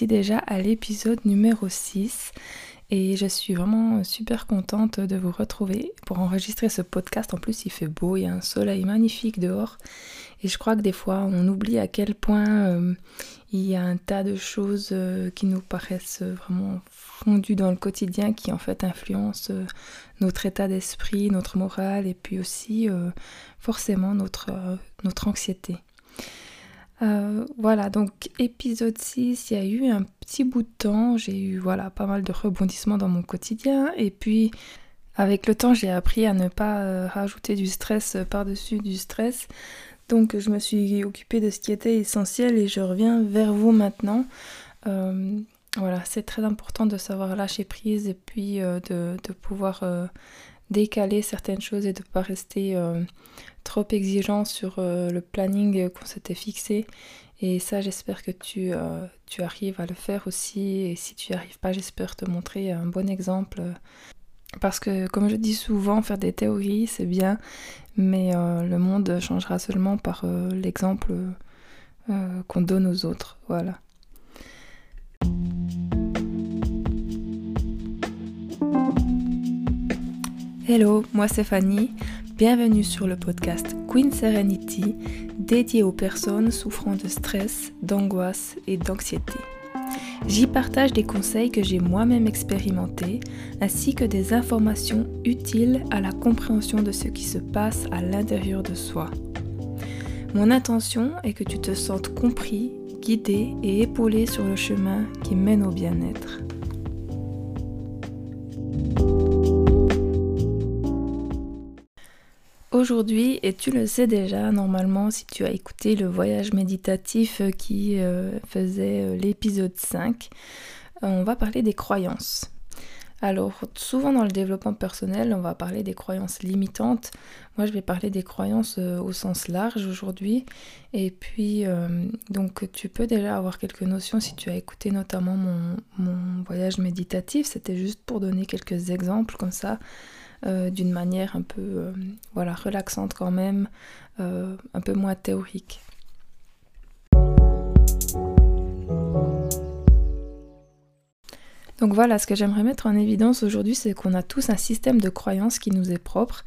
déjà à l'épisode numéro 6 et je suis vraiment super contente de vous retrouver pour enregistrer ce podcast. En plus, il fait beau, il y a un soleil magnifique dehors et je crois que des fois on oublie à quel point euh, il y a un tas de choses euh, qui nous paraissent vraiment fondues dans le quotidien qui en fait influencent euh, notre état d'esprit, notre morale et puis aussi forcément notre, notre anxiété. Euh, voilà, donc épisode 6, il y a eu un petit bout de temps, j'ai eu voilà pas mal de rebondissements dans mon quotidien et puis avec le temps j'ai appris à ne pas euh, rajouter du stress par-dessus du stress. Donc je me suis occupée de ce qui était essentiel et je reviens vers vous maintenant. Euh, voilà, c'est très important de savoir lâcher prise et puis de, pouvoir décaler certaines choses et de ne pas rester euh, trop exigeant sur euh, le planning qu'on s'était fixé. Et ça, j'espère que tu, euh, tu, arrives à le faire aussi. Et si tu n'y arrives pas, j'espère te montrer un bon exemple. Parce que, comme je dis souvent, faire des théories, c'est bien, mais le monde changera seulement par l'exemple qu'on donne aux autres. Voilà. Hello, moi c'est Fanny. Bienvenue sur le podcast Queen Serenity, dédié aux personnes souffrant de stress, d'angoisse et d'anxiété. J'y partage des conseils que j'ai moi-même expérimentés, ainsi que des informations utiles à la compréhension de ce qui se passe à l'intérieur de soi. Mon intention est que tu te sentes compris, guidé et épaulé sur le chemin qui mène au bien-être. Aujourd'hui, et tu le sais déjà normalement si tu as écouté le voyage méditatif qui euh, faisait euh, l'épisode 5, euh, on va parler des croyances. Alors souvent dans le développement personnel, on va parler des croyances limitantes. Moi je vais parler des croyances au sens large aujourd'hui. Et puis donc tu peux déjà avoir quelques notions si tu as écouté notamment mon voyage méditatif. C'était juste pour donner quelques exemples comme ça euh, d'une manière un peu euh, voilà, relaxante quand même, euh, un peu moins théorique. Donc voilà, ce que j'aimerais mettre en évidence aujourd'hui, c'est qu'on a tous un système de croyances qui nous est propre,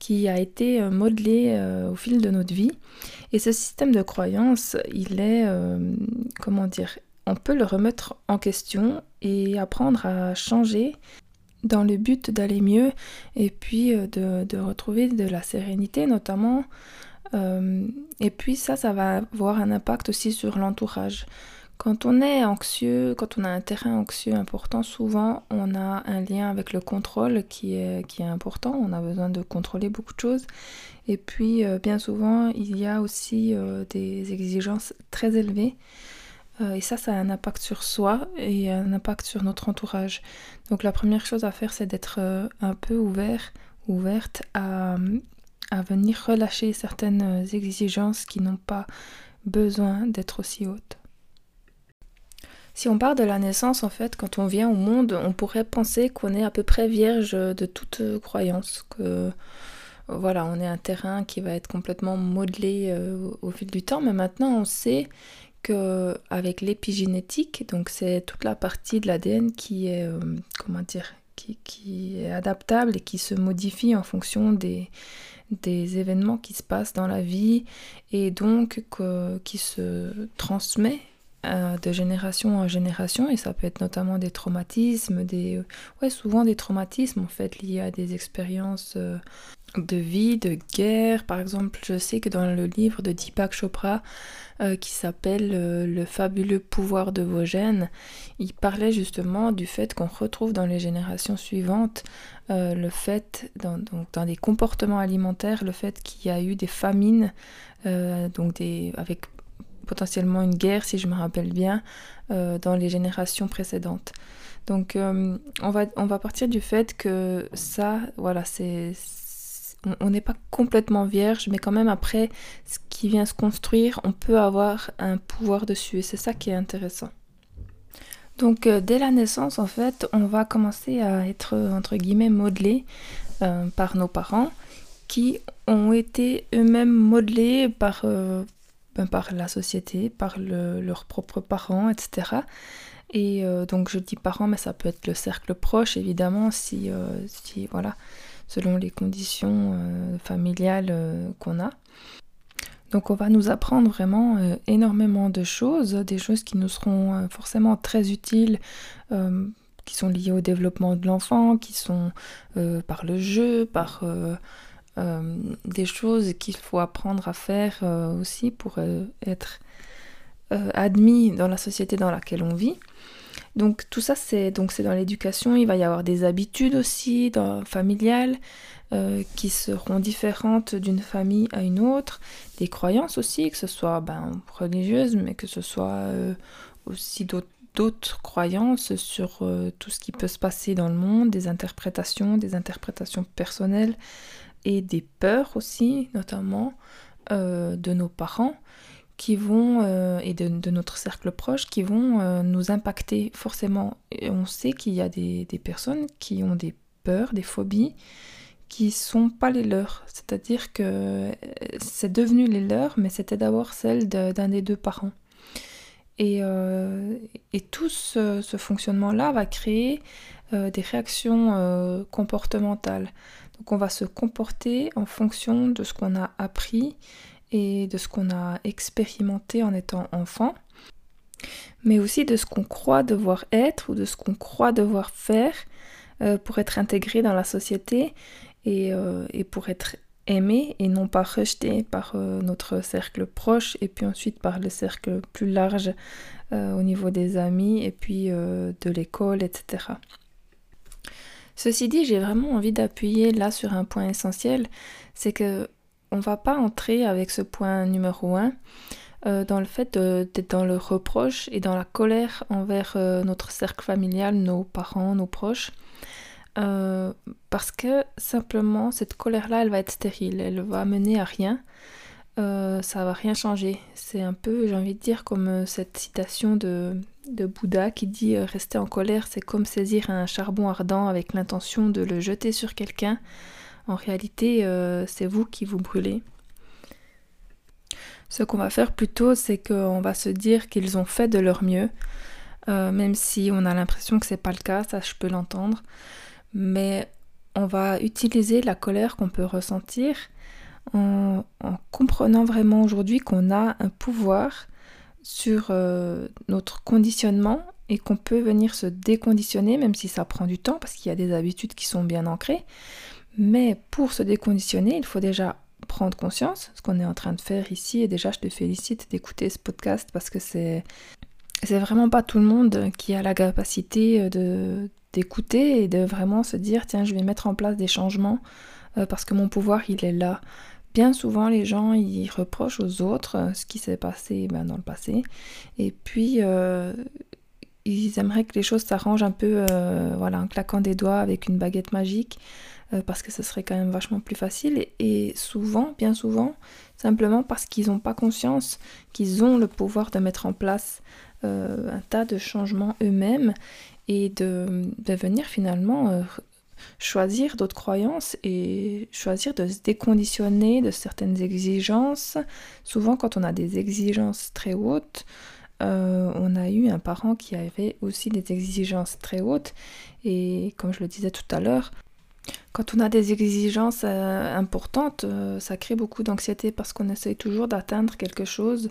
qui a été modelé au fil de notre vie. Et ce système de croyances, il est, comment dire, on peut le remettre en question et apprendre à changer dans le but d'aller mieux et puis euh, de, retrouver de la sérénité notamment. Euh, et puis ça, ça va avoir un impact aussi sur l'entourage. Quand on est anxieux, quand on a un terrain anxieux important, souvent on a un lien avec le contrôle qui est, important. On a besoin de contrôler beaucoup de choses. Et puis euh, bien souvent, il y a aussi des exigences très élevées. Euh, et ça, ça a un impact sur soi et un impact sur notre entourage. Donc la première chose à faire, c'est d'être euh, un peu ouvert, ouverte à, à venir relâcher certaines exigences qui n'ont pas besoin d'être aussi hautes. Si on part de la naissance, en fait, quand on vient au monde, on pourrait penser qu'on est à peu près vierge de toute croyance, que voilà, on est un terrain qui va être complètement modelé euh, au fil du temps, mais maintenant on sait avec l'épigénétique, donc c'est toute la partie de l'ADN qui est, euh, comment dire, qui, est adaptable et qui se modifie en fonction des, événements qui se passent dans la vie et donc qui se transmet euh, de génération en génération et ça peut être notamment des traumatismes, des ouais souvent des traumatismes en fait liés à des expériences euh, de vie, de guerre. Par exemple, je sais que dans le livre de Deepak Chopra euh, qui s'appelle euh, Le fabuleux pouvoir de vos gènes, il parlait justement du fait qu'on retrouve dans les générations suivantes euh, le fait, dans, donc dans des comportements alimentaires, le fait qu'il y a eu des famines, donc avec potentiellement une guerre, si je me rappelle bien, dans les générations précédentes. Donc on, va, on va partir du fait que ça, voilà, c'est on n'est pas complètement vierge, mais quand même après ce qui vient se construire, on peut avoir un pouvoir dessus et c'est ça qui est intéressant. Donc euh, dès la naissance, en fait, on va commencer à être entre guillemets modelé euh, par nos parents qui ont été eux-mêmes modelés par, euh, ben, par la société, par leurs propres parents, etc. Et donc je dis parents, mais ça peut être le cercle proche, évidemment, si, si voilà, selon les conditions familiales qu'on a. Donc on va nous apprendre vraiment euh, énormément de choses, des choses qui nous seront euh, forcément très utiles, euh, qui sont liées au développement de l'enfant, qui sont par le jeu, par des choses qu'il faut apprendre à faire aussi pour être admis dans la société dans laquelle on vit. Donc tout ça c'est donc dans l'éducation, il va y avoir des habitudes aussi familiales, euh, qui seront différentes d'une famille à une autre, des croyances aussi, que ce soit ben, religieuses, mais que ce soit euh, aussi d'autres croyances sur euh, tout ce qui peut se passer dans le monde, des interprétations, des interprétations personnelles et des peurs aussi, notamment de nos parents qui vont et de, notre cercle proche qui vont nous impacter forcément. On sait qu'il y a des, personnes qui ont des peurs, des phobies qui sont pas les leurs. C'est-à-dire que euh, c'est devenu les leurs, mais c'était d'abord celle d'un des deux parents. Et, euh, et tout ce, fonctionnement-là va créer euh, des réactions comportementales. Donc on va se comporter en fonction de ce qu'on a appris et de ce qu'on a expérimenté en étant enfant, mais aussi de ce qu'on croit devoir être ou de ce qu'on croit devoir faire pour être intégré dans la société euh, et, pour être aimé et non pas rejeté par euh, notre cercle proche et puis ensuite par le cercle plus large euh, au niveau des amis et puis de l'école, etc. Ceci dit, j'ai vraiment envie d'appuyer là sur un point essentiel, c'est que on va pas entrer avec ce point numéro un dans le fait d'être dans le reproche et dans la colère envers notre cercle familial, nos parents, nos proches. Euh, parce que simplement cette colère-là, elle va être stérile, elle va mener à rien, euh, ça va rien changer. C'est un peu, j'ai envie de dire, comme euh, cette citation de Bouddha qui dit rester en colère, c'est comme saisir un charbon ardent avec l'intention de le jeter sur quelqu'un. En réalité, c'est vous qui vous brûlez. Ce qu'on va faire plutôt, c'est qu'on va se dire qu'ils ont fait de leur mieux, même si on a l'impression que c'est pas le cas, ça je peux l'entendre mais on va utiliser la colère qu'on peut ressentir en, comprenant vraiment aujourd'hui qu'on a un pouvoir sur euh, notre conditionnement et qu'on peut venir se déconditionner, même si ça prend du temps, parce qu'il y a des habitudes qui sont bien ancrées. Mais pour se déconditionner, il faut déjà prendre conscience, ce qu'on est en train de faire ici, et déjà je te félicite d'écouter ce podcast parce que c'est vraiment pas tout le monde qui a la capacité de, d'écouter et de vraiment se dire tiens je vais mettre en place des changements euh, parce que mon pouvoir il est là. Bien souvent les gens ils reprochent aux autres euh, ce qui s'est passé ben, dans le passé et puis euh, ils aimeraient que les choses s'arrangent un peu voilà en claquant des doigts avec une baguette magique parce que ce serait quand même vachement plus facile et, souvent, bien souvent, simplement parce qu'ils n'ont pas conscience qu'ils ont le pouvoir de mettre en place un tas de changements eux-mêmes et de, venir finalement euh, choisir d'autres croyances et choisir de se déconditionner de certaines exigences. Souvent quand on a des exigences très hautes, euh, on a eu un parent qui avait aussi des exigences très hautes et comme je le disais tout à l'heure, quand on a des exigences euh, importantes, ça crée beaucoup d'anxiété parce qu'on essaye toujours d'atteindre quelque chose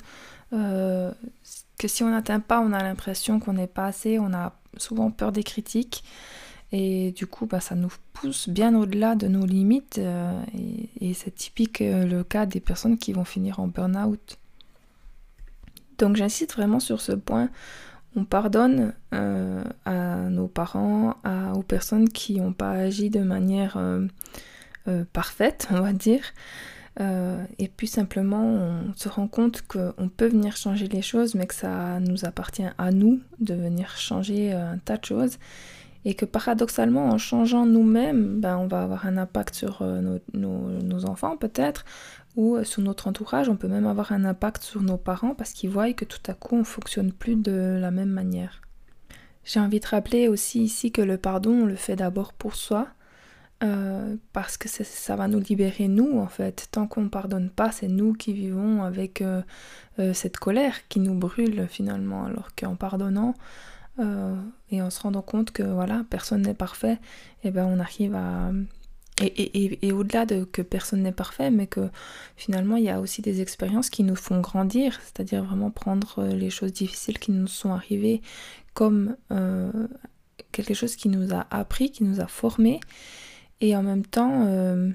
que si on n'atteint pas, on a l'impression qu'on n'est pas assez, on a souvent peur des critiques. Et du coup, bah, ça nous pousse bien au-delà de nos limites. Euh, et, c'est typique euh, le cas des personnes qui vont finir en burn-out. Donc j'insiste vraiment sur ce point. On pardonne euh, à nos parents, aux personnes qui n'ont pas agi de manière parfaite, on va dire. Euh, et puis simplement, on se rend compte qu'on peut venir changer les choses, mais que ça nous appartient à nous de venir changer euh, un tas de choses. Et que paradoxalement, en changeant nous-mêmes, ben, on va avoir un impact sur euh, nos, enfants peut-être, ou sur notre entourage. On peut même avoir un impact sur nos parents parce qu'ils voient que tout à coup, on fonctionne plus de la même manière. J'ai envie de rappeler aussi ici que le pardon, on le fait d'abord pour soi, euh, parce que ça va nous libérer nous en fait. Tant qu'on ne pardonne pas, c'est nous qui vivons avec euh, euh, cette colère qui nous brûle finalement, alors qu'en pardonnant et en se rendant compte que voilà, personne n'est parfait, et eh ben on arrive à... Et, au-delà de que personne n'est parfait, mais que finalement il y a aussi des expériences qui nous font grandir, c'est-à-dire vraiment prendre les choses difficiles qui nous sont arrivées comme quelque chose qui nous a appris, qui nous a formés et en même temps euh,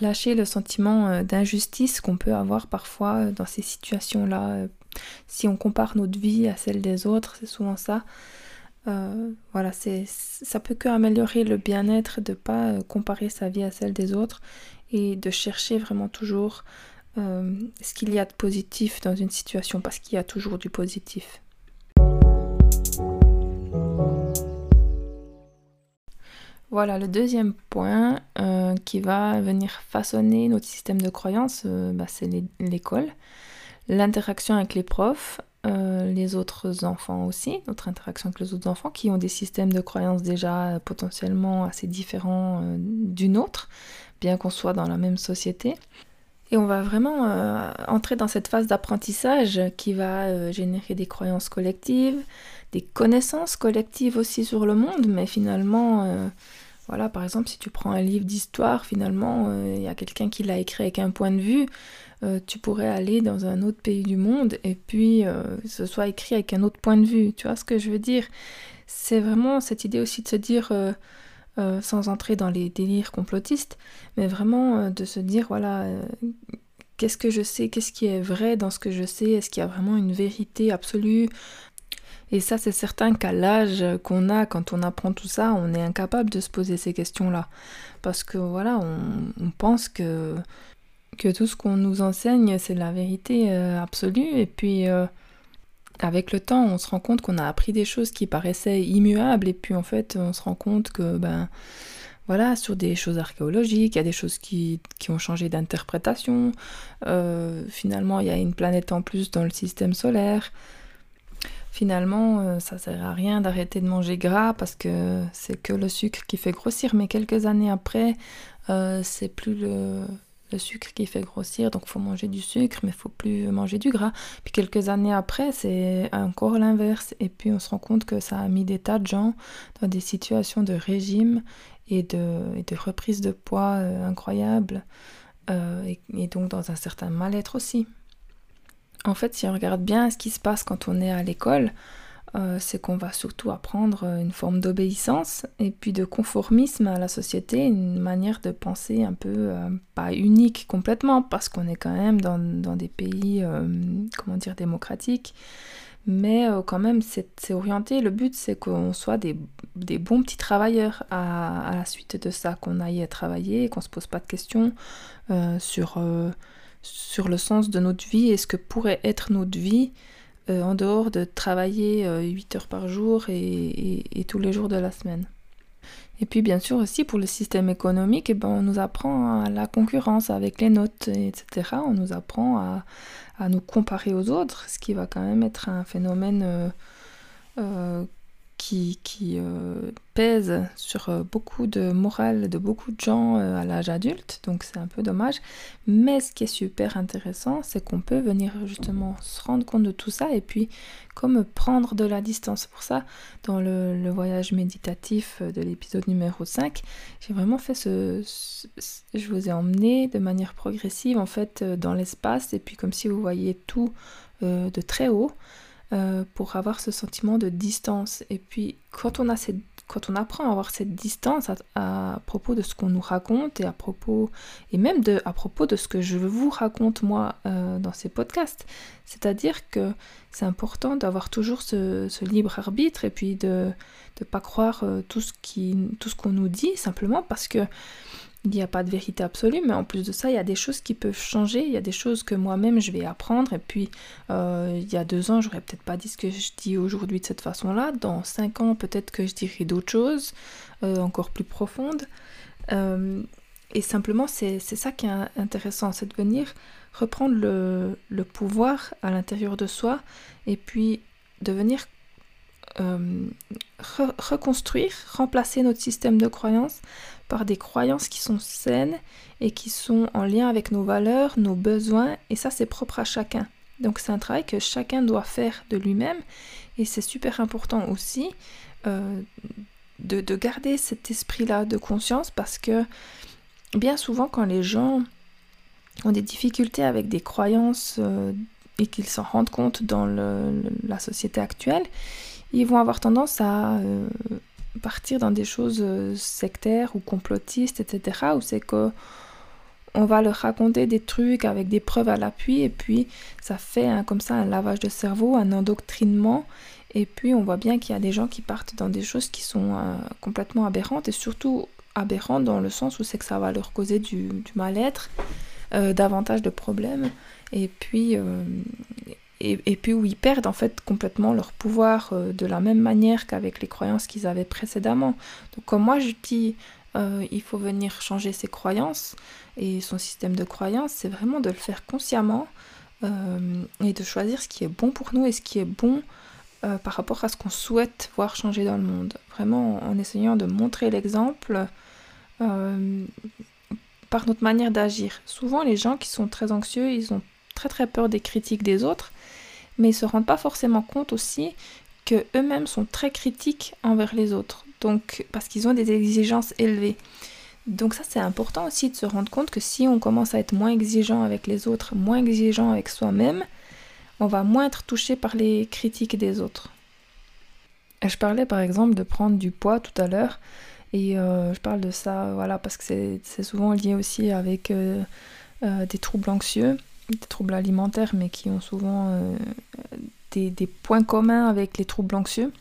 lâcher le sentiment euh, d'injustice qu'on peut avoir parfois euh, dans ces situations-là. Si on compare notre vie à celle des autres, c'est souvent ça. Voilà, c'est, ça peut que améliorer le bien-être de pas comparer sa vie à celle des autres et de chercher vraiment toujours ce qu'il y a de positif dans une situation parce qu'il y a toujours du positif. Voilà, le deuxième point euh, qui va venir façonner notre système de croyance, euh, bah, c'est l'école, l'interaction avec les profs, euh, les autres enfants aussi, notre interaction avec les autres enfants qui ont des systèmes de croyance déjà potentiellement assez différents du nôtre, bien qu'on soit dans la même société. Et on va vraiment entrer dans cette phase d'apprentissage qui va générer des croyances collectives, des connaissances collectives aussi sur le monde, mais finalement voilà, par exemple, si tu prends un livre d'histoire, finalement, il euh, y a quelqu'un qui l'a écrit avec un point de vue, euh, tu pourrais aller dans un autre pays du monde et puis euh, ce soit écrit avec un autre point de vue. Tu vois ce que je veux dire? C'est vraiment cette idée aussi de se dire, sans entrer dans les délires complotistes, mais vraiment de se dire, voilà, qu'est-ce que je sais, qu'est-ce qui est vrai dans ce que je sais, est-ce qu'il y a vraiment une vérité absolue? Et ça, c'est certain qu'à l'âge qu'on a, quand on apprend tout ça, on est incapable de se poser ces questions-là. Parce que voilà, on, pense que, que tout ce qu'on nous enseigne, c'est la vérité euh, absolue. Et puis, euh, avec le temps, on se rend compte qu'on a appris des choses qui paraissaient immuables. Et puis, en fait, on se rend compte que, ben, voilà, sur des choses archéologiques, il y a des choses qui, ont changé d'interprétation. Euh, finalement, il y a une planète en plus dans le système solaire finalement, euh, ça sert à rien d'arrêter de manger gras parce que c'est que le sucre qui fait grossir. Mais quelques années après, euh, c'est plus le, sucre qui fait grossir, donc faut manger du sucre, mais faut plus manger du gras. Puis quelques années après, c'est encore l'inverse. Et puis on se rend compte que ça a mis des tas de gens dans des situations de régime et de, reprise de poids euh, incroyables, et donc dans un certain mal-être aussi. En fait, si on regarde bien ce qui se passe quand on est à l'école, euh, c'est qu'on va surtout apprendre une forme d'obéissance et puis de conformisme à la société, une manière de penser un peu euh, pas unique complètement parce qu'on est quand même dans, des pays, euh, comment dire, démocratiques. Mais quand même, c'est orienté. Le but, c'est qu'on soit des, bons petits travailleurs à, à, la suite de ça, qu'on aille travailler, qu'on se pose pas de questions sur sur le sens de notre vie et ce que pourrait être notre vie euh, en dehors de travailler 8 euh, heures par jour et, tous les jours de la semaine. Et puis bien sûr aussi pour le système économique, eh ben, on nous apprend à la concurrence avec les notes, etc. On nous apprend à, nous comparer aux autres, ce qui va quand même être un phénomène euh, qui, euh, pèse sur euh, beaucoup de morale de beaucoup de gens euh, à l'âge adulte, donc c'est un peu dommage. Mais ce qui est super intéressant, c'est qu'on peut venir justement se rendre compte de tout ça et puis comme prendre de la distance. Pour ça, dans le, voyage méditatif de l'épisode numéro 5, j'ai vraiment fait ce, Je vous ai emmené de manière progressive en fait dans l'espace et puis comme si vous voyez tout de très haut. Euh, pour avoir ce sentiment de distance. Et puis quand on, a cette, quand on apprend à avoir cette distance à, propos de ce qu'on nous raconte et à propos et même de, à propos de ce que je vous raconte moi euh, dans ces podcasts, c'est-à-dire que c'est important d'avoir toujours ce, libre arbitre et puis de ne pas croire euh, tout ce qui tout ce qu'on nous dit simplement parce que il n'y a pas de vérité absolue, mais en plus de ça, il y a des choses qui peuvent changer, il y a des choses que moi-même je vais apprendre, et puis euh, il y a deux ans, j'aurais peut-être pas dit ce que je dis aujourd'hui de cette façon-là, dans cinq ans, peut-être que je dirai d'autres choses, euh, encore plus profondes. Euh, et simplement, c'est ça qui est intéressant, c'est de venir reprendre le, pouvoir à l'intérieur de soi, et puis de venir reconstruire, remplacer notre système de croyance par des croyances qui sont saines et qui sont en lien avec nos valeurs, nos besoins, et ça c'est propre à chacun. Donc c'est un travail que chacun doit faire de lui-même, et c'est super important aussi euh, de, garder cet esprit-là de conscience parce que bien souvent quand les gens ont des difficultés avec des croyances euh, et qu'ils s'en rendent compte dans la société actuelle, ils vont avoir tendance à euh, partir dans des choses euh, sectaires ou complotistes, etc., où c'est que on va leur raconter des trucs avec des preuves à l'appui, et puis ça fait comme ça un lavage de cerveau, un endoctrinement, et puis on voit bien qu'il y a des gens qui partent dans des choses qui sont euh, complètement aberrantes, et surtout aberrantes dans le sens où c'est que ça va leur causer du, mal-être, davantage de problèmes, et puis et, puis où ils perdent en fait complètement leur pouvoir euh, de la même manière qu'avec les croyances qu'ils avaient précédemment. Donc comme moi je dis, euh, il faut venir changer ses croyances et son système de croyances, c'est vraiment de le faire consciemment euh, et de choisir ce qui est bon pour nous et ce qui est bon par rapport à ce qu'on souhaite voir changer dans le monde. Vraiment en essayant de montrer l'exemple par notre manière d'agir. Souvent les gens qui sont très anxieux, ils ont très très peur des critiques des autres mais ils se rendent pas forcément compte aussi que eux-mêmes sont très critiques envers les autres. Donc parce qu'ils ont des exigences élevées. Donc ça c'est important aussi de se rendre compte que si on commence à être moins exigeant avec les autres, moins exigeant avec soi-même, on va moins être touché par les critiques des autres. je parlais par exemple de prendre du poids tout à l'heure et euh, je parle de ça voilà parce que c'est souvent lié aussi avec euh, euh, des troubles anxieux des troubles alimentaires, mais qui ont souvent euh, des, points communs avec les troubles anxieux.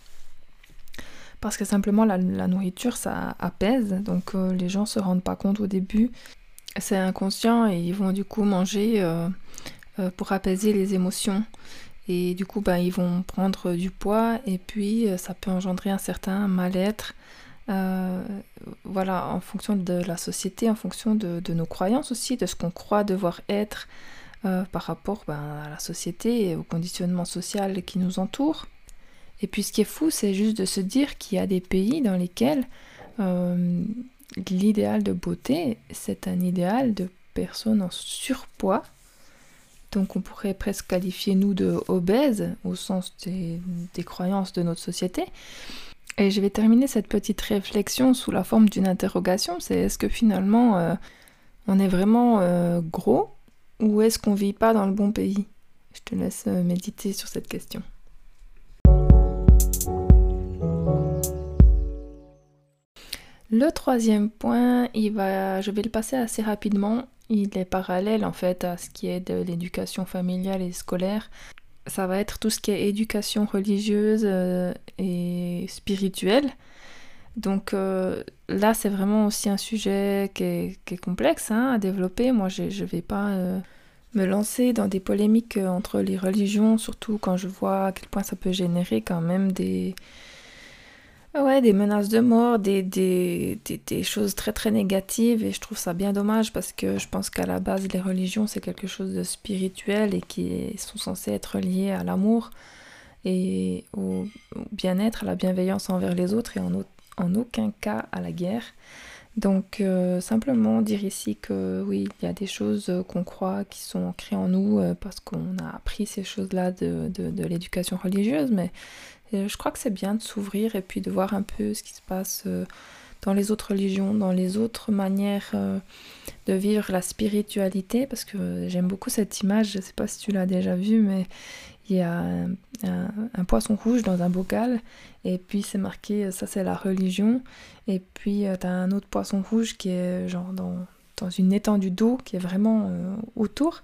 Parce que simplement la, nourriture, ça apaise, donc euh, les gens se rendent pas compte au début. C'est inconscient et ils vont du coup manger euh, pour apaiser les émotions. Et du coup, ben, ils vont prendre du poids et puis ça peut engendrer un certain mal-être. voilà, en fonction de la société, en fonction de nos croyances aussi, de ce qu'on croit devoir être, euh, par rapport ben, à la société et au conditionnement social qui nous entoure. Et puis ce qui est fou, c'est juste de se dire qu'il y a des pays dans lesquels euh, l'idéal de beauté, c'est un idéal de personnes en surpoids. Donc on pourrait presque qualifier nous de obèses au sens des, croyances de notre société. Et je vais terminer cette petite réflexion sous la forme d'une interrogation, c'est est-ce que finalement euh, on est vraiment gros ou est-ce qu'on vit pas dans le bon pays? Je te laisse euh, méditer sur cette question. Le troisième point, il va, je vais le passer assez rapidement. Il est parallèle en fait à ce qui est de l'éducation familiale et scolaire. Ça va être tout ce qui est éducation religieuse euh, et spirituelle. Donc euh, là, c'est vraiment aussi un sujet qui est, complexe hein, à développer. Moi, je ne vais pas euh, me lancer dans des polémiques euh, entre les religions, surtout quand je vois à quel point ça peut générer quand même des, ouais, des menaces de mort, des, choses très très négatives. Et je trouve ça bien dommage parce que je pense qu'à la base, les religions, c'est quelque chose de spirituel et qui sont censés être liés à l'amour et au, bien-être, à la bienveillance envers les autres et en, en aucun cas à la guerre. Donc euh, simplement dire ici que oui, il y a des choses qu'on croit qui sont ancrées en nous euh, parce qu'on a appris ces choses-là de, de, l'éducation religieuse, mais euh, je crois que c'est bien de s'ouvrir et puis de voir un peu ce qui se passe dans les autres religions, dans les autres manières de vivre la spiritualité, parce que j'aime beaucoup cette image, je ne sais pas si tu l'as déjà vue, mais il y a un, poisson rouge dans un bocal, et puis c'est marqué, ça c'est la religion, et puis euh, tu as un autre poisson rouge qui est genre dans, dans une étendue d'eau qui est vraiment euh, autour,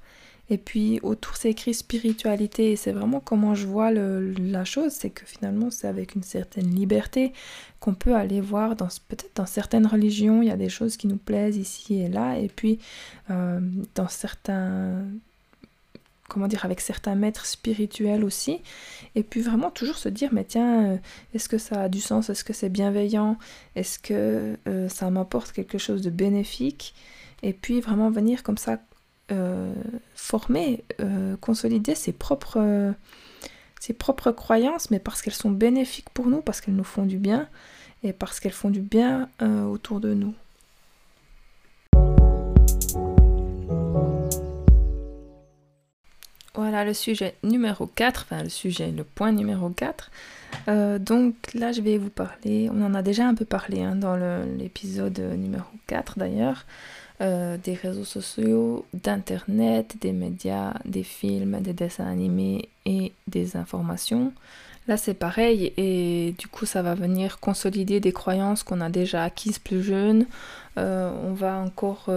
et puis autour c'est écrit spiritualité, et c'est vraiment comment je vois la chose, c'est que finalement c'est avec une certaine liberté qu'on peut aller voir, dans peut-être dans certaines religions, il y a des choses qui nous plaisent ici et là, et puis euh, dans certains comment dire, avec certains maîtres spirituels aussi. Et puis vraiment toujours se dire, mais tiens, euh, est-ce que ça a du sens? Est-ce que c'est bienveillant? Est-ce que euh, ça m'apporte quelque chose de bénéfique? Et puis vraiment venir comme ça euh, former, consolider ses propres, ses propres croyances, mais parce qu'elles sont bénéfiques pour nous, parce qu'elles nous font du bien, et parce qu'elles font du bien autour de nous. Voilà le sujet numéro 4, enfin le sujet, le point numéro 4. Euh, donc là, je vais vous parler, on en a déjà un peu parlé hein, dans l'épisode numéro 4 d'ailleurs, euh, des réseaux sociaux, d'Internet, des médias, des films, des dessins animés et des informations. Là, c'est pareil et du coup, ça va venir consolider des croyances qu'on a déjà acquises plus jeunes. Euh, on va encore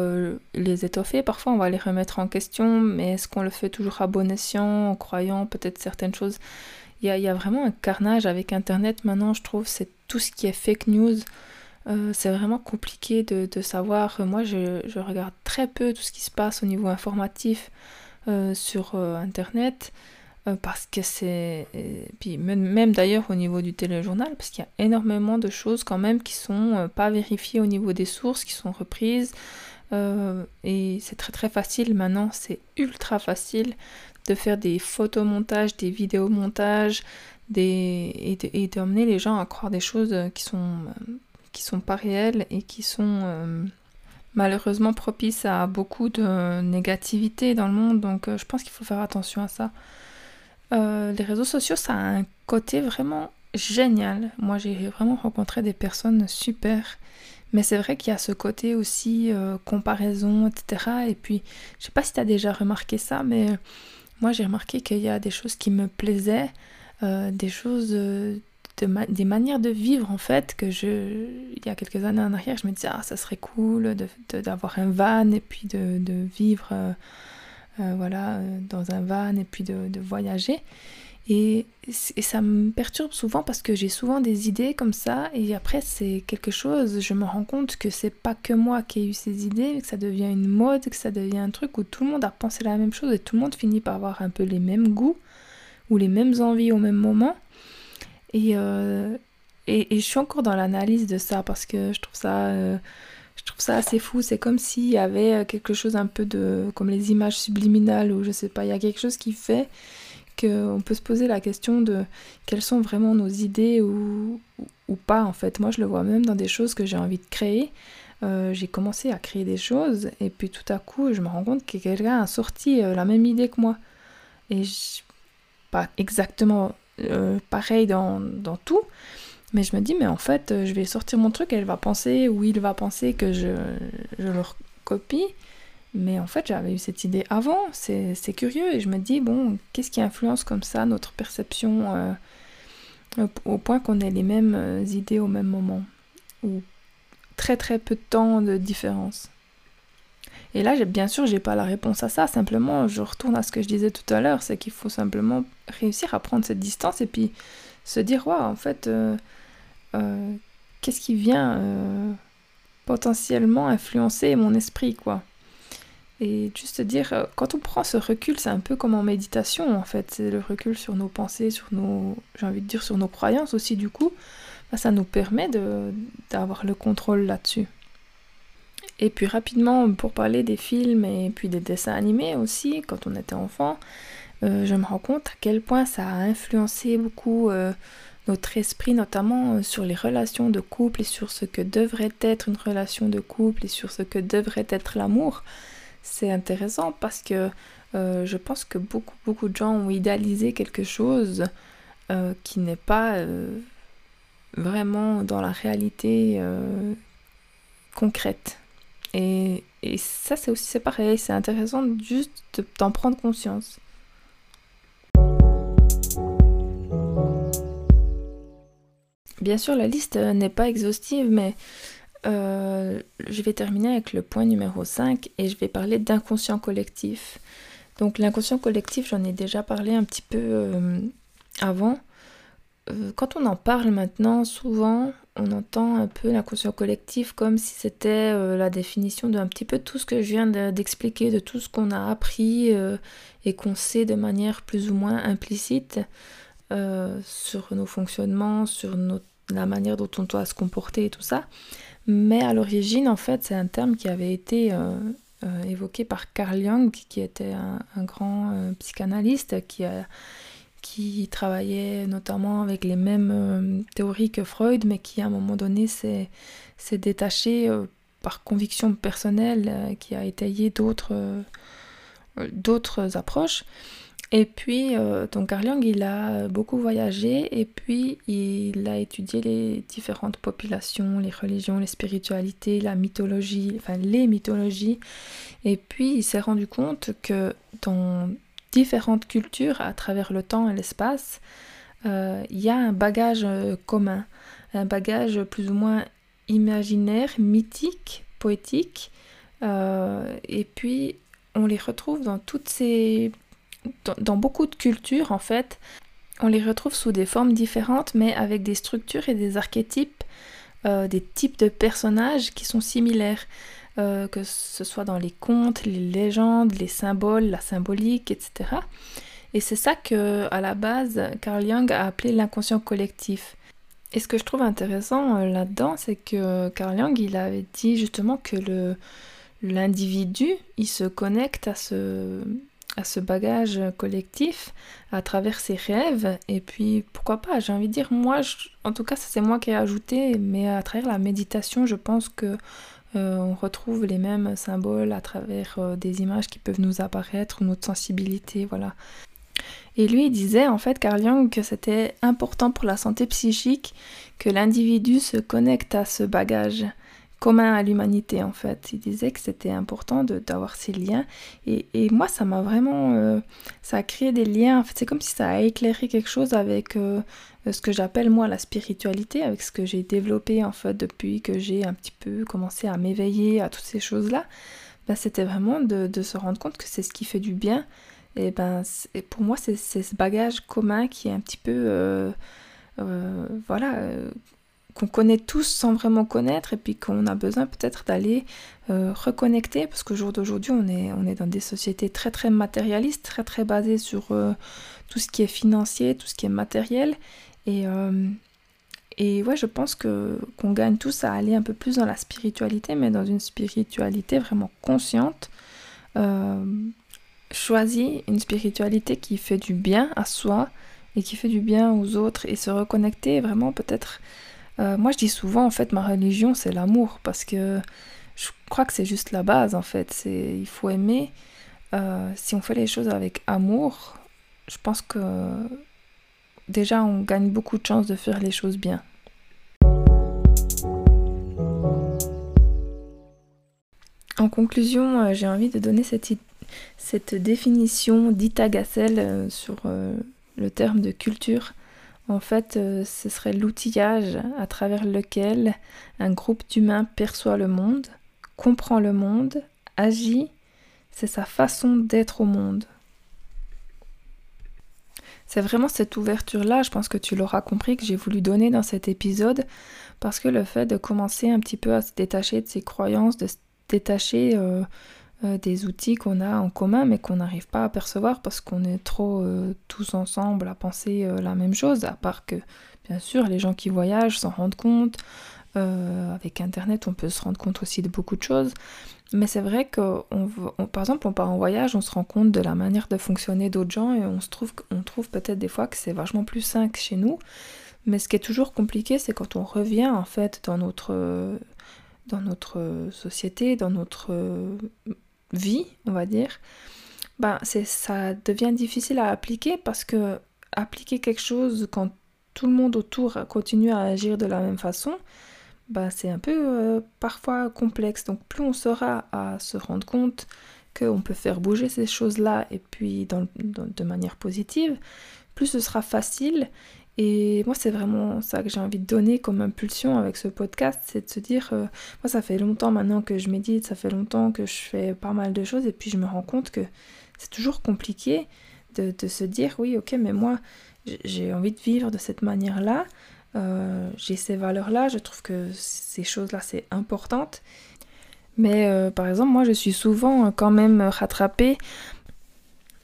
les étoffer, parfois on va les remettre en question, mais est-ce qu'on le fait toujours à bon escient, en croyant peut-être certaines choses? Il y, a, vraiment un carnage avec Internet maintenant, je trouve. C'est tout ce qui est fake news. Euh, c'est vraiment compliqué de, savoir. Moi, je, regarde très peu tout ce qui se passe au niveau informatif euh, sur euh, parce que c'est. Puis même, d'ailleurs au niveau du téléjournal, parce qu'il y a énormément de choses quand même qui sont pas vérifiées au niveau des sources, qui sont reprises. et c'est très très facile maintenant, c'est ultra facile de faire des photomontages, des vidéomontages, des... et d'emmener les gens à croire des choses qui sont, qui sont pas réelles et qui sont euh, malheureusement propices à beaucoup de négativité dans le monde. Donc euh, je pense qu'il faut faire attention à ça. Euh, les réseaux sociaux, ça a un côté vraiment génial. Moi, j'ai vraiment rencontré des personnes super. Mais c'est vrai qu'il y a ce côté aussi comparaison, etc. Et puis, je sais pas si tu as déjà remarqué ça, mais moi j'ai remarqué qu'il y a des choses qui me plaisaient, euh, des choses, euh, des manières de vivre en fait, que je, il y a quelques années en arrière, je me disais, ah ça serait cool d'avoir un van et puis de, vivre euh, voilà, dans un van et puis de voyager. Et, ça me perturbe souvent parce que j'ai souvent des idées comme ça et après c'est quelque chose, je me rends compte que c'est pas que moi qui ai eu ces idées, que ça devient une mode, que ça devient un truc où tout le monde a pensé la même chose et tout le monde finit par avoir un peu les mêmes goûts ou les mêmes envies au même moment. Et, euh, et, je suis encore dans l'analyse de ça parce que je trouve ça... Euh, je trouve ça assez fou, c'est comme s'il y avait quelque chose un peu de... comme les images subliminales ou je sais pas, il y a quelque chose qui fait qu'on peut se poser la question de quelles sont vraiment nos idées ou, ou, pas en fait. Moi je le vois même dans des choses que j'ai envie de créer. Euh, j'ai commencé à créer des choses et puis tout à coup je me rends compte que quelqu'un a sorti euh, la même idée que moi. Et pas exactement euh, pareil dans, dans, tout, mais je me dis mais en fait je vais sortir mon truc elle va penser ou il va penser que je, je le copie mais en fait, j'avais eu cette idée avant, c'est curieux, et je me dis, bon, qu'est-ce qui influence comme ça notre perception euh, au point qu'on ait les mêmes euh, idées au même moment, ou très très peu de temps de différence. Et là, bien sûr, j'ai pas la réponse à ça, simplement, je retourne à ce que je disais tout à l'heure, c'est qu'il faut simplement réussir à prendre cette distance et puis se dire, ouais, en fait, euh, qu'est-ce qui vient potentiellement influencer mon esprit, quoi. Et juste dire, euh, quand on prend ce recul, c'est un peu comme en méditation en fait. C'est le recul sur nos pensées, sur nos, j'ai envie de dire, sur nos croyances aussi du coup. Bah, ça nous permet d'avoir le contrôle là-dessus. Et puis rapidement, pour parler des films et puis des dessins animés aussi, quand on était enfant, euh, je me rends compte à quel point ça a influencé beaucoup euh, notre esprit, notamment sur les relations de couple et sur ce que devrait être une relation de couple et sur ce que devrait être l'amour c'est intéressant parce que euh, je pense que beaucoup, beaucoup de gens ont idéalisé quelque chose euh, qui n'est pas euh, vraiment dans la réalité concrète. Et, et ça, c'est aussi pareil, c'est intéressant juste d'en prendre conscience. Bien sûr, la liste n'est pas exhaustive, mais euh, je vais terminer avec le point numéro 5 et je vais parler d'inconscient collectif. Donc l'inconscient collectif, j'en ai déjà parlé un petit peu euh, avant. Euh, quand on en parle maintenant, souvent, on entend un peu l'inconscient collectif comme si c'était la définition d'un petit peu tout ce que je viens d'expliquer, de tout ce qu'on a appris et qu'on sait de manière plus ou moins implicite sur nos fonctionnements, sur la manière dont on doit se comporter et tout ça. Mais à l'origine, en fait, c'est un terme qui avait été euh, euh, évoqué par Carl Jung, qui était un, grand euh, psychanalyste qui, qui travaillait notamment avec les mêmes théories que Freud, mais qui à un moment donné s'est détaché par conviction personnelle, qui a étayé d'autres approches. Et puis, euh, donc Carl il a beaucoup voyagé et puis il a étudié les différentes populations, les religions, les spiritualités, la mythologie, enfin les mythologies. Et puis, il s'est rendu compte que dans différentes cultures, à travers le temps et l'espace, euh, il y a un bagage euh, commun, un bagage plus ou moins imaginaire, mythique, poétique. et puis, on les retrouve dans toutes ces dans, beaucoup de cultures, en fait, on les retrouve sous des formes différentes, mais avec des structures et des archétypes, euh, des types de personnages qui sont similaires. Euh, que ce soit dans les contes, les légendes, les symboles, la symbolique, etc. Et c'est ça que, à la base, Carl Jung a appelé l'inconscient collectif. Et ce que je trouve intéressant euh, là-dedans, c'est que Carl Jung, il avait dit justement que l'individu, il se connecte à ce à ce bagage collectif à travers ses rêves. Et puis pourquoi pas j'ai envie de dire moi en tout cas c'est moi qui ai ajouté mais à travers la méditation je pense que euh, on retrouve les mêmes symboles à travers euh, des images qui peuvent nous apparaître notre sensibilité voilà. Et lui il disait en fait Carl Jung que c'était important pour la santé psychique que l'individu se connecte à ce bagage commun à l'humanité en fait. Il disait que c'était important d'avoir ces liens et, moi ça m'a vraiment, euh, ça a créé des liens. En fait, c'est comme si ça a éclairé quelque chose avec euh, ce que j'appelle moi la spiritualité, avec ce que j'ai développé en fait depuis que j'ai un petit peu commencé à m'éveiller à toutes ces choses là. Ben, c'était vraiment de, se rendre compte que c'est ce qui fait du bien. Et ben pour moi c'est ce bagage commun qui est un petit peu euh, voilà qu'on connaît tous sans vraiment connaître et puis qu'on a besoin peut-être d'aller euh, reconnecter parce qu'au jour d'aujourd'hui on est, dans des sociétés très très matérialistes, très très basées sur euh, tout ce qui est financier, tout ce qui est matériel. Et, euh, et ouais je pense que qu'on gagne tous à aller un peu plus dans la spiritualité mais dans une spiritualité vraiment consciente choisir une spiritualité qui fait du bien à soi et qui fait du bien aux autres et se reconnecter vraiment peut-être euh, moi, je dis souvent, en fait, ma religion, c'est l'amour, parce que je crois que c'est juste la base, en fait. Il faut aimer. Euh, si on fait les choses avec amour, je pense que déjà, on gagne beaucoup de chances de faire les choses bien. En conclusion, euh, j'ai envie de donner cette, définition d'Itagacel sur le terme de culture. En fait, euh, ce serait l'outillage à travers lequel un groupe d'humains perçoit le monde, comprend le monde, agit, c'est sa façon d'être au monde. C'est vraiment cette ouverture-là, je pense que tu l'auras compris, que j'ai voulu donner dans cet épisode, parce que le fait de commencer un petit peu à se détacher de ses croyances, de se détacher euh, euh, des outils qu'on a en commun mais qu'on n'arrive pas à percevoir parce qu'on est trop euh, tous ensemble à penser euh, la même chose, à part que bien sûr les gens qui voyagent s'en rendent compte. avec internet on peut se rendre compte aussi de beaucoup de choses. Mais c'est vrai que par exemple on part en voyage, on se rend compte de la manière de fonctionner d'autres gens et on se trouve, on trouve peut-être des fois que c'est vachement plus sain que chez nous. Mais ce qui est toujours compliqué, c'est quand on revient en fait dans notre, dans notre société, dans notre vie, on va dire, ben c'est ça devient difficile à appliquer parce que appliquer quelque chose quand tout le monde autour continue à agir de la même façon, ben c'est un peu euh, parfois complexe. Donc plus on sera à se rendre compte qu'on peut faire bouger ces choses-là et puis de manière positive, plus ce sera facile et moi, c'est vraiment ça que j'ai envie de donner comme impulsion avec ce podcast, c'est de se dire, euh, moi, ça fait longtemps maintenant que je médite, ça fait longtemps que je fais pas mal de choses, et puis je me rends compte que c'est toujours compliqué de, se dire, oui, ok, mais moi, j'ai envie de vivre de cette manière-là, euh, j'ai ces valeurs-là, je trouve que ces choses-là, c'est importante. Mais euh, par exemple, moi, je suis souvent quand même rattrapée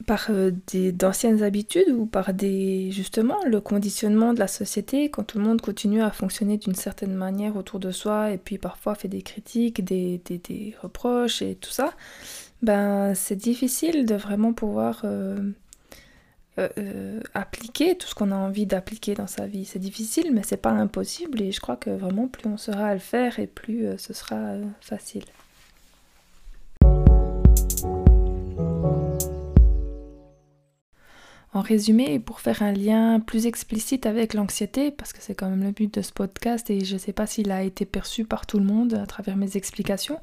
par euh, d'anciennes habitudes ou par des justement le conditionnement de la société quand tout le monde continue à fonctionner d'une certaine manière autour de soi et puis parfois fait des critiques, des, reproches et tout ça, ben c'est difficile de vraiment pouvoir euh, euh, appliquer tout ce qu'on a envie d'appliquer dans sa vie. C'est difficile mais c'est pas impossible et je crois que vraiment plus on sera à le faire et plus ce sera facile. En résumé, pour faire un lien plus explicite avec l'anxiété, parce que c'est quand même le but de ce podcast et je ne sais pas s'il a été perçu par tout le monde à travers mes explications,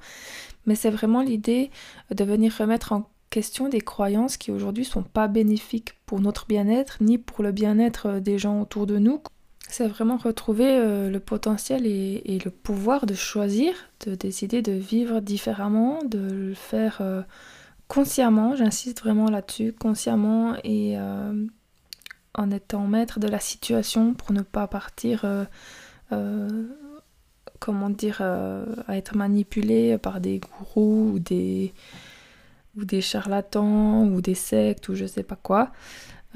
mais c'est vraiment l'idée de venir remettre en question des croyances qui aujourd'hui sont pas bénéfiques pour notre bien-être ni pour le bien-être des gens autour de nous. C'est vraiment retrouver euh, le potentiel et, le pouvoir de choisir, de décider de vivre différemment, de le faire euh, consciemment, j'insiste vraiment là-dessus, consciemment et euh, en étant maître de la situation pour ne pas partir, euh, euh, comment dire, à être manipulé par des gourous ou des, ou des charlatans ou des sectes ou je sais pas quoi.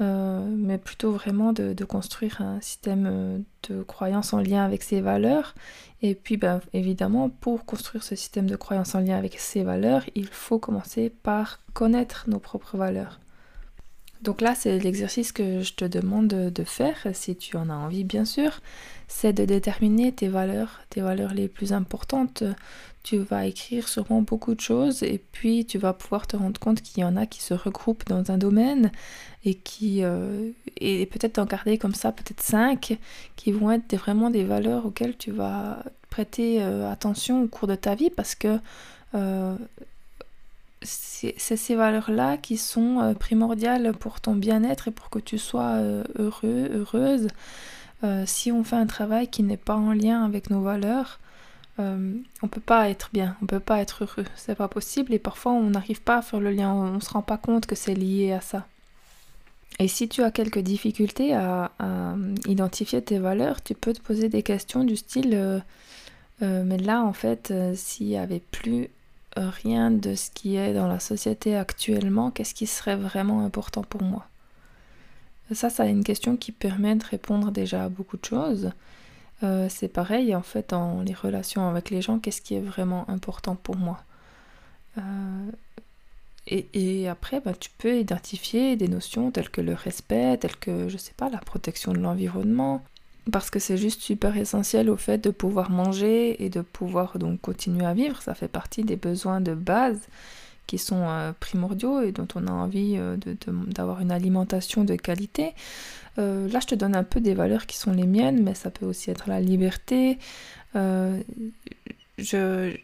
Mais plutôt vraiment de, construire un système de croyance en lien avec ses valeurs et puis, ben, évidemment, pour construire ce système de croyance en lien avec ces valeurs, il faut commencer par connaître nos propres valeurs. Donc là, c'est l'exercice que je te demande de faire, si tu en as envie, bien sûr, c'est de déterminer tes valeurs, tes valeurs les plus importantes. Tu vas écrire sûrement beaucoup de choses et puis tu vas pouvoir te rendre compte qu'il y en a qui se regroupent dans un domaine et qui euh, et peut-être en garder comme ça peut-être cinq qui vont être vraiment des valeurs auxquelles tu vas prêter euh, attention au cours de ta vie parce que euh, c'est ces valeurs-là qui sont primordiales pour ton bien-être et pour que tu sois heureux, heureuse. si on fait un travail qui n'est pas en lien avec nos valeurs, euh, on peut pas être bien, on peut pas être heureux, c'est pas possible et parfois on n'arrive pas à faire le lien, on, ne se rend pas compte que c'est lié à ça. Et si tu as quelques difficultés à, identifier tes valeurs, tu peux te poser des questions du style euh, euh, mais là en fait s'il n'y avait plus rien de ce qui est dans la société actuellement, qu'est-ce qui serait vraiment important pour moi? Ça, ça une question qui permet de répondre déjà à beaucoup de choses. Euh, c'est pareil en fait dans les relations avec les gens, qu'est-ce qui est vraiment important pour moi? Euh, et, après, bah, tu peux identifier des notions telles que le respect, telles que, je sais pas, la protection de l'environnement, parce que c'est juste super essentiel au fait de pouvoir manger et de pouvoir donc continuer à vivre. Ça fait partie des besoins de base qui sont euh, primordiaux et dont on a envie d'avoir une alimentation de qualité. Euh, là, je te donne un peu des valeurs qui sont les miennes, mais ça peut aussi être la liberté. Euh, je,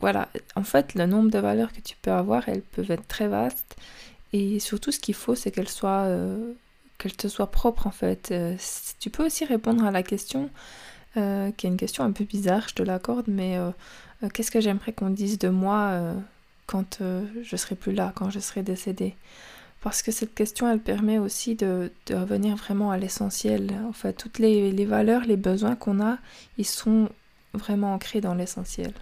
voilà, en fait, le nombre de valeurs que tu peux avoir, elles peuvent être très vastes. Et surtout, ce qu'il faut, c'est qu'elles soient, euh, qu'elles te soient propres, en fait. tu peux aussi répondre à la question, qui est une question un peu bizarre, je te l'accorde, mais qu'est-ce que j'aimerais qu'on dise de moi quand je serai plus là, quand je serai décédée? Parce que cette question, elle permet aussi de, revenir vraiment à l'essentiel. En fait, toutes les, valeurs, les besoins qu'on a, ils sont vraiment ancrés dans l'essentiel.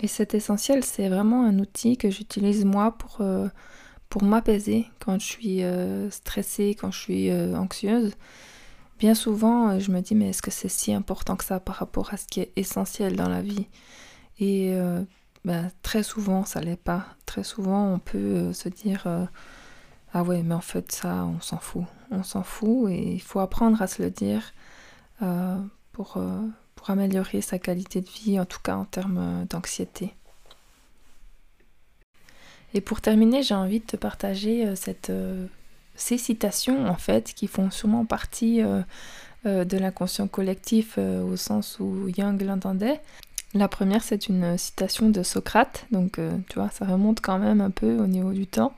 Et cet essentiel, c'est vraiment un outil que j'utilise moi pour, euh, pour m'apaiser quand je suis euh, stressée, quand je suis euh, anxieuse. Bien souvent, je me dis, mais est-ce que c'est si important que ça par rapport à ce qui est essentiel dans la vie? Et ben, très souvent, ça l'est pas. Très souvent, on peut se dire ah ouais, mais en fait ça, on s'en fout. On s'en fout et il faut apprendre à se le dire euh, pour, euh, améliorer sa qualité de vie, en tout cas en termes euh, d'anxiété. Et pour terminer, j'ai envie de te partager cette, ces citations en fait qui font sûrement partie de l'inconscient collectif au sens où Young l'entendait. La première, c'est une citation de Socrate, donc tu vois, ça remonte quand même un peu au niveau du temps.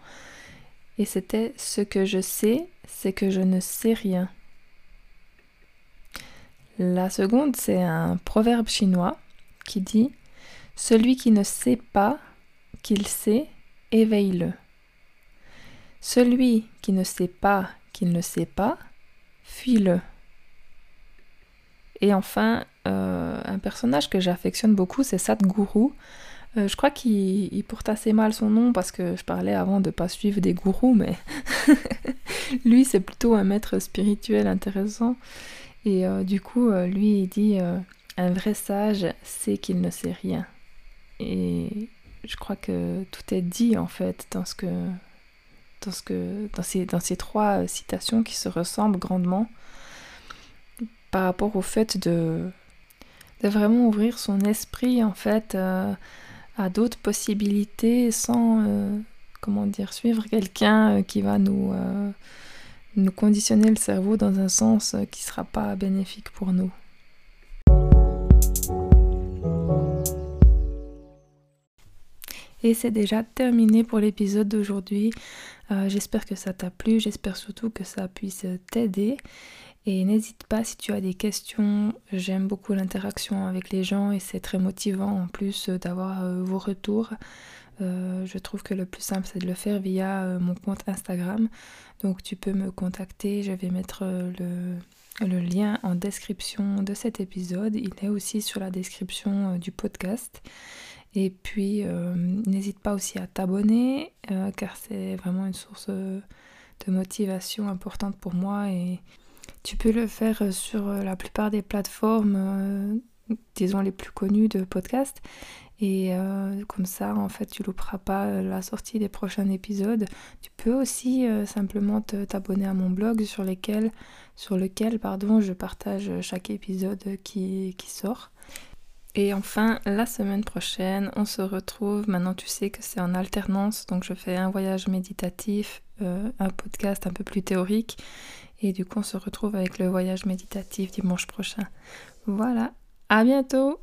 Et c'était ce que je sais, c'est que je ne sais rien. La seconde, c'est un proverbe chinois qui dit Celui qui ne sait pas qu'il sait, éveille-le. Celui qui ne sait pas qu'il ne sait pas, fuis-le. Et enfin, euh, un personnage que j'affectionne beaucoup, c'est Sadhguru, euh, je crois qu'il porte assez mal son nom parce que je parlais avant de pas suivre des gourous, mais lui c'est plutôt un maître spirituel intéressant. Et euh, du coup, lui il dit un vrai sage sait qu'il ne sait rien. Et je crois que tout est dit en fait dans ce que dans ce que dans ces, dans ces trois citations qui se ressemblent grandement par rapport au fait de vraiment ouvrir son esprit en fait à d'autres possibilités sans, euh, comment dire, suivre quelqu'un euh, qui va nous, euh, nous conditionner le cerveau dans un sens qui ne sera pas bénéfique pour nous. Et c'est déjà terminé pour l'épisode d'aujourd'hui. Euh, j'espère que ça t'a plu, j'espère surtout que ça puisse t'aider. Et n'hésite pas si tu as des questions, j'aime beaucoup l'interaction avec les gens et c'est très motivant en plus d'avoir euh, vos retours. Euh, je trouve que le plus simple c'est de le faire via mon compte Instagram. Donc tu peux me contacter, je vais mettre le lien en description de cet épisode. Il est aussi sur la description du podcast. Et puis, euh, n'hésite pas aussi à t'abonner, euh, car c'est vraiment une source euh, de motivation importante pour moi. Et tu peux le faire sur la plupart des plateformes, disons les plus connues de podcast. Et comme ça, en fait, tu louperas pas la sortie des prochains épisodes. Tu peux aussi simplement t'abonner à mon blog sur, lequel pardon, je partage chaque épisode qui sort. Et enfin, la semaine prochaine, on se retrouve. Maintenant, tu sais que c'est en alternance, donc je fais un voyage méditatif, euh, un podcast un peu plus théorique. Et du coup, on se retrouve avec le voyage méditatif dimanche prochain. Voilà, à bientôt!